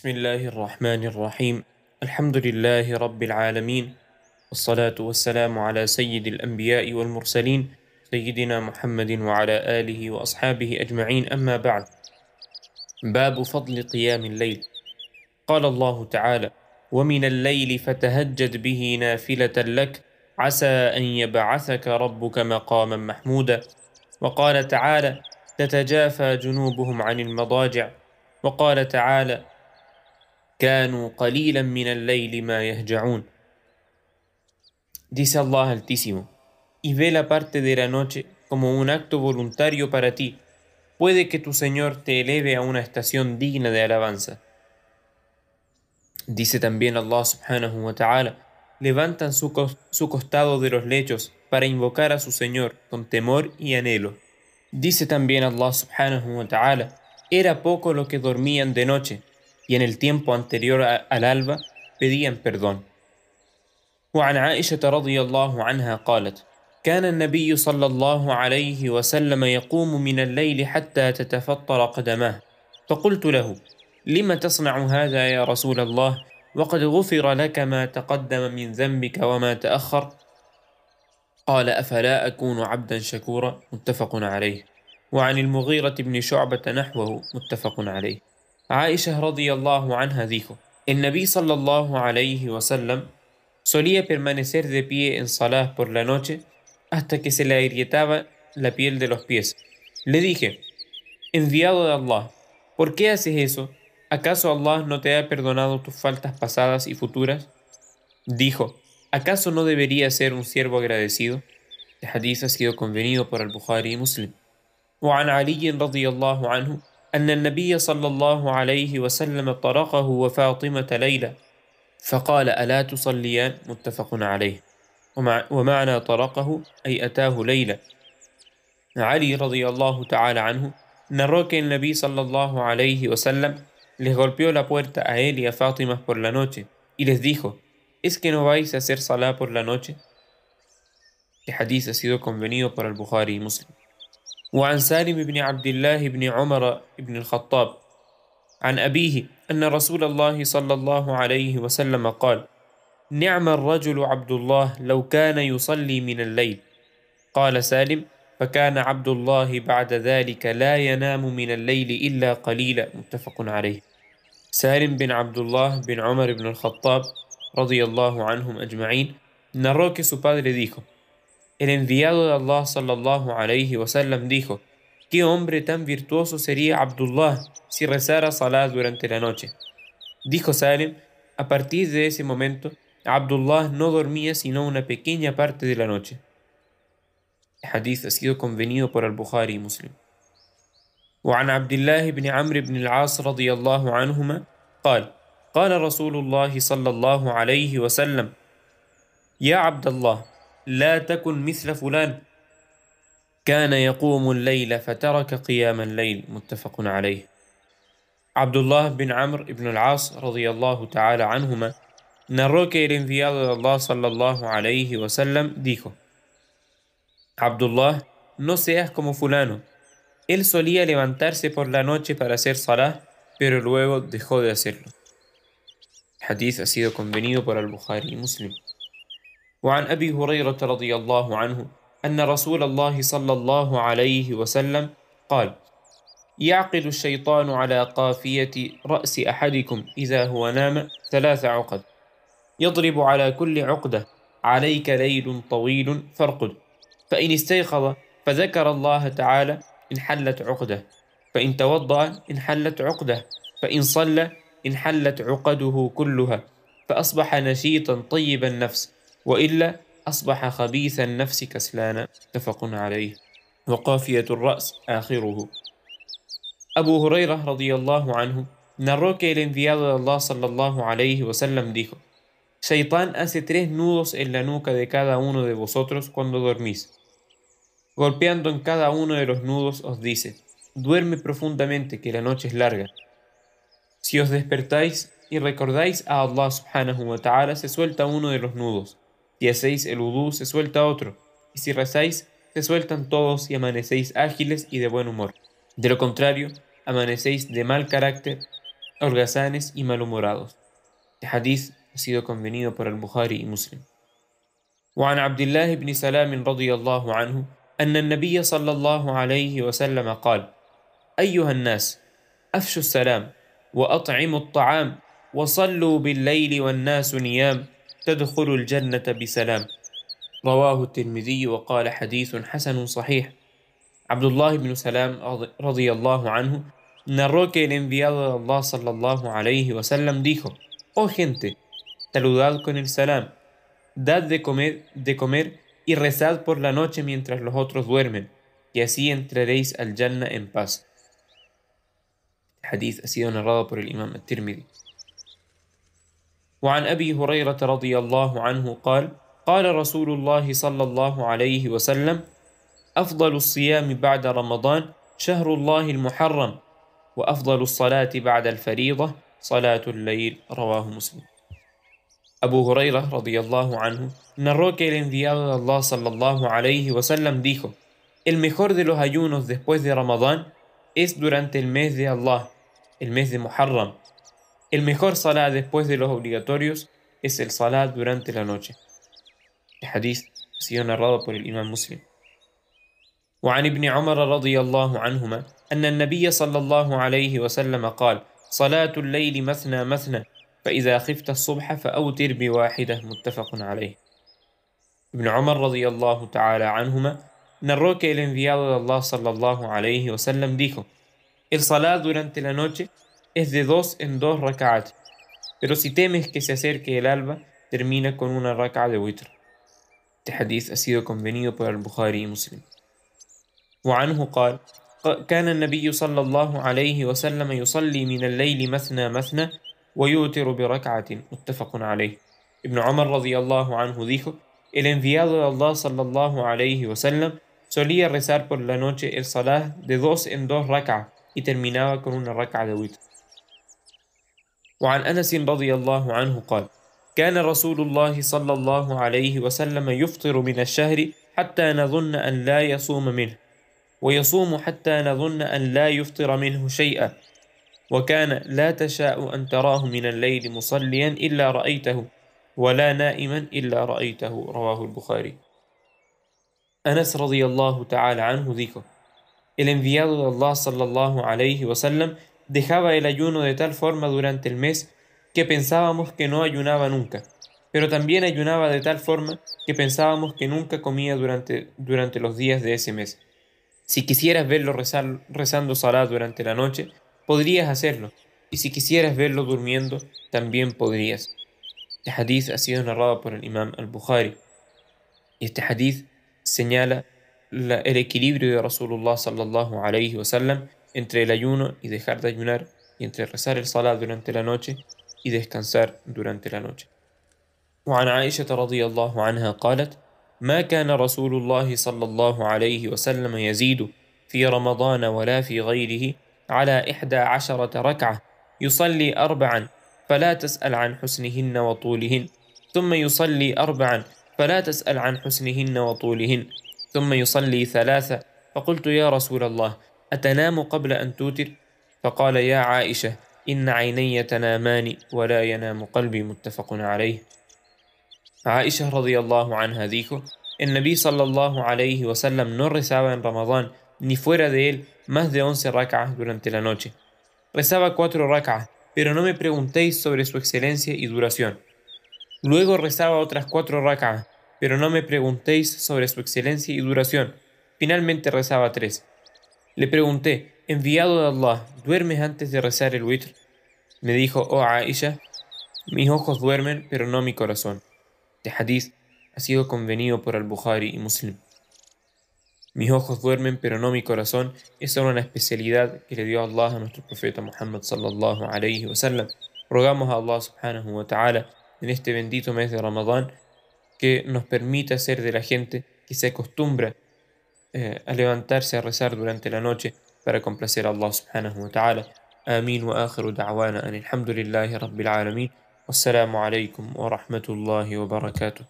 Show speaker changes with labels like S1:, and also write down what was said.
S1: بسم الله الرحمن الرحيم. الحمد لله رب العالمين. والصلاة والسلام على سيد الأنبياء والمرسلين سيدنا محمد وعلى آله وأصحابه أجمعين. أما بعد باب فضل قيام الليل. قال الله تعالى ومن الليل فتهجد به نافلة لك عسى أن يبعثك ربك مقاما محمودا. وقال تعالى تتجافى جنوبهم عن المضاجع. وقال تعالى كانوا قليلا من الليل ما يهجعون Dice Allah Altísimo, y ve la parte de la noche como un acto voluntario para ti, puede que tu Señor te eleve a una estación digna de alabanza. Dice también Allah subhanahu wa ta'ala, levantan su, su, costado de los lechos para invocar a su Señor con temor y anhelo. Dice también Allah subhanahu wa ta'ala, era poco lo que dormían de noche, y en el tiempo anterior al alba pedían perdón. وعن عائشة رضي الله عنها قالت: كان النبي صلى الله عليه وسلم يقوم من الليل حتى تتفطر قدماه، فقلت له: لم تصنع هذا يا رسول الله؟ وقد غفر لك ما تقدم من ذنبك وما تأخر. قال: أفلا أكون عبدا شكورا؟ متفق عليه. وعن المغيرة بن شعبة نحوه متفق عليه. Aisha radiyallahu anha dijo, el Nabi sallallahu alayhi wasallam solía permanecer de pie en salah por la noche hasta que se le agrietaba la piel de los pies. Le dije, enviado de Allah, ¿por qué haces eso? ¿Acaso Allah no te ha perdonado tus faltas pasadas y futuras? Dijo, ¿acaso no debería ser un siervo agradecido? El hadith ha sido convenido por al-Bukhari y Muslim. وعن علي رضي الله عنه أن النبي صلى الله عليه وسلم طرقه وفاطمة ليلة فقال ألا تصليان متفق عليه ومعنى طرقه أي أتاه ليلة علي رضي الله تعالى عنه narró que el Nabi sallallahu alayhi wasallam les golpeó la puerta a él y a Fátima por la noche y les dijo, ¿es que no vais a hacer salah por la noche? El hadith ha sido convenido por el Bukhari y Muslim. وعن سالم بن عبد الله بن عمر بن الخطاب عن أبيه أن رسول الله صلى الله عليه وسلم قال نعم الرجل عبد الله لو كان يصلي من الليل قال سالم فكان عبد الله بعد ذلك لا ينام من الليل إلا قليلا متفق عليه. سالم بن عبد الله بن عمر بن الخطاب رضي الله عنهم أجمعين. narró que su padre dijo El enviado de Allah sallallahu alayhi wasallam dijo, ¿qué hombre tan virtuoso sería Abdullah si rezara salah durante la noche? Dijo Salim, a partir de ese momento, Abdullah no dormía sino una pequeña parte de la noche. El hadith ha sido convenido por al-Bukhari y Muslim. وعن عبد الله بن عمرو بن العاص رضي الله عنهما قال قال رسول الله صلى الله عليه وسلم يا عبد الله لا تكن مثل فلان كان يقوم الليل فترك قيام الليل متفق عليه عبد الله بن عمرو بن العاص رضي الله تعالى عنهما narró que el enviado de Allah sallallahu alayhi wasallam dijo Abdullah, no seas como fulano. Él solía levantarse por la noche para hacer salah, pero luego dejó de hacerlo. Hadith ha sido convenido por al-Bukhari y Muslim. وعن أبي هريرة رضي الله عنه أن رسول الله صلى الله عليه وسلم قال يعقد الشيطان على قافية رأس أحدكم إذا هو نام ثلاث عقد. يضرب على كل عقدة عليك ليل طويل فارقد. فإن استيقظ فذكر الله تعالى انحلت عقده. فإن توضأ انحلت عقده. فإن صلى انحلت عقده كلها. فأصبح نشيطا طيب النفس. وإلا أصبح خبيث النفس كسلانا متفق عليه وقافية الرأس آخره Abu Huraira radiyallahu anhu narró que el enviado de Allah sallallahu alayhi wasallam dijo Shaitán hace tres nudos en la nuca de cada uno de vosotros cuando dormís. Golpeando en cada uno de los nudos os dice Duerme profundamente que la noche es larga. Si os despertáis y recordáis a Allah subhanahu wa ta'ala se suelta uno de los nudos Si hacéis el udú, se suelta otro, y si rezáis, se sueltan todos y amanecéis ágiles y de buen humor. De lo contrario, amanecéis de mal carácter holgazanes y malhumorados. Este hadith ha sido convenido por el Bukhari y Muslim. وعن عبد الله بن سلام رضي الله عنه أن النبي صلى الله عليه وسلم قال: أيها الناس أفشوا السلام وأطعموا الطعام وصلوا بالليل والناس نيام تدخلوا الجنة بسلام رواه الترمذي وقال حديث حسن صحيح عبد الله بن سلام رضي الله عنه narró que el enviado de Allah sallallahu alayhi wasallam dijo, Oh gente, saludad con el salam, dad de comer, de comer y rezad por la noche mientras los otros duermen, y así entraréis al Jannah en paz. El hadith ha sido narrado por el imam al-Tirmidhi. وعن أبي هريرة رضي الله عنه قال قال رسول الله صلى الله عليه وسلم أفضل الصيام بعد رمضان شهر الله المحرم وأفضل الصلاة بعد الفريضة صلاة الليل رواه مسلم. أبو هريرة رضي الله عنه نروك que el enviado صلى الله عليه وسلم dijo el mejor de los ayunos después de Ramadán es durante el mes de Allah el mes de Muharram El mejor salat después de los obligatorios es el salat durante la noche. El hadith ha sido narrado por el imam muslim. وعن ابن عمر رضي الله عنهما أن النبي صلى الله عليه وسلم قال صلاة الليل مثنى مثنى فإذا خفت الصبح فأوتر بواحدة متفق عليه ابن عمر رضي الله تعالى عنهما narró que el enviado de Allah sallallahu alayhi wasallam dijo El salat durante la noche es de dos en dos rak'at, pero si temes que se acerque el alba, termina con una rak'a de witr. Este hadith ha sido convenido por el Bukhari y Muslim. وعنه قال كان النبي صلى الله عليه وسلم يصلي من الليل مثنى مثنى ويوتر بركعة متفق عليه Ibn Umar radiyallahu anhu dijo El enviado de Allah sallallahu alayhi wasallam solía rezar por la noche el salah de dos en dos rak'a y terminaba con una rak'a de witr. وعن أنس رضي الله عنه قال كان رسول الله صلى الله عليه وسلم يفطر من الشهر حتى نظن أن لا يصوم منه ويصوم حتى نظن أن لا يفطر منه شيئا وكان لا تشاء أن تراه من الليل مصليا إلا رأيته ولا نائما إلا رأيته. رواه البخاري. Anas radiyallahu ta'ala anhu dijo, el enviado de Allah sallallahu alayhi wasallam dejaba el ayuno de tal forma durante el mes que pensábamos que no ayunaba nunca, pero también ayunaba de tal forma que pensábamos que nunca comía durante, durante los días de ese mes. Si quisieras verlo rezar, rezando salat durante la noche, podrías hacerlo, y si quisieras verlo durmiendo, también podrías. Este hadith ha sido narrado por el imam al-Bukhari. Y este hadith señala el equilibrio de Rasulullah sallallahu alayhi wasallam entre el ayuno y dejar de ayunar, y entre rezar el salat durante la noche y descansar durante la noche. وعن عائشة رضي الله عنها قالت: ما كان رسول الله صلى الله عليه وسلم يزيد في رمضان ولا في غيره على إحدى عشرة ركعة يصلي أربعا فلا تسأل عن حسنهن وطولهن ثم يصلي أربعا فلا تسأل عن حسنهن وطولهن ثم يصلي ثلاثة فقلت يا رسول الله أتنام قبل أن توتر فقال يا عائشة إن عيني تنامان ولا ينام قلبي متفق عليه عائشة رضي الله عنها dijo النبي صلى الله عليه وسلم no rezaba en Ramadán ni fuera de él más de once rak'as durante la noche. Rezaba cuatro rak'as, pero no me preguntéis sobre su excelencia y duración. Luego rezaba otras cuatro rak'as, pero no me preguntéis sobre su excelencia y duración. Finalmente rezaba tres. Le pregunté, enviado de Allah, ¿duermes antes de rezar el witr? Me dijo, oh Aisha, mis ojos duermen, pero no mi corazón. Este hadith ha sido convenido por al-Bukhari y Muslim. Mis ojos duermen, pero no mi corazón. Era una especialidad que le dio Allah a nuestro profeta Muhammad sallallahu alayhi wa sallam. Rogamos a Allah subhanahu wa ta'ala en este bendito mes de Ramadán que nos permita ser de la gente que se acostumbra eh, a levantarse a rezar durante la noche para complacer a Allah subhanahu wa ta'ala. آمين وآخر دعوانا أن الحمد لله رب العالمين والسلام عليكم ورحمة الله وبركاته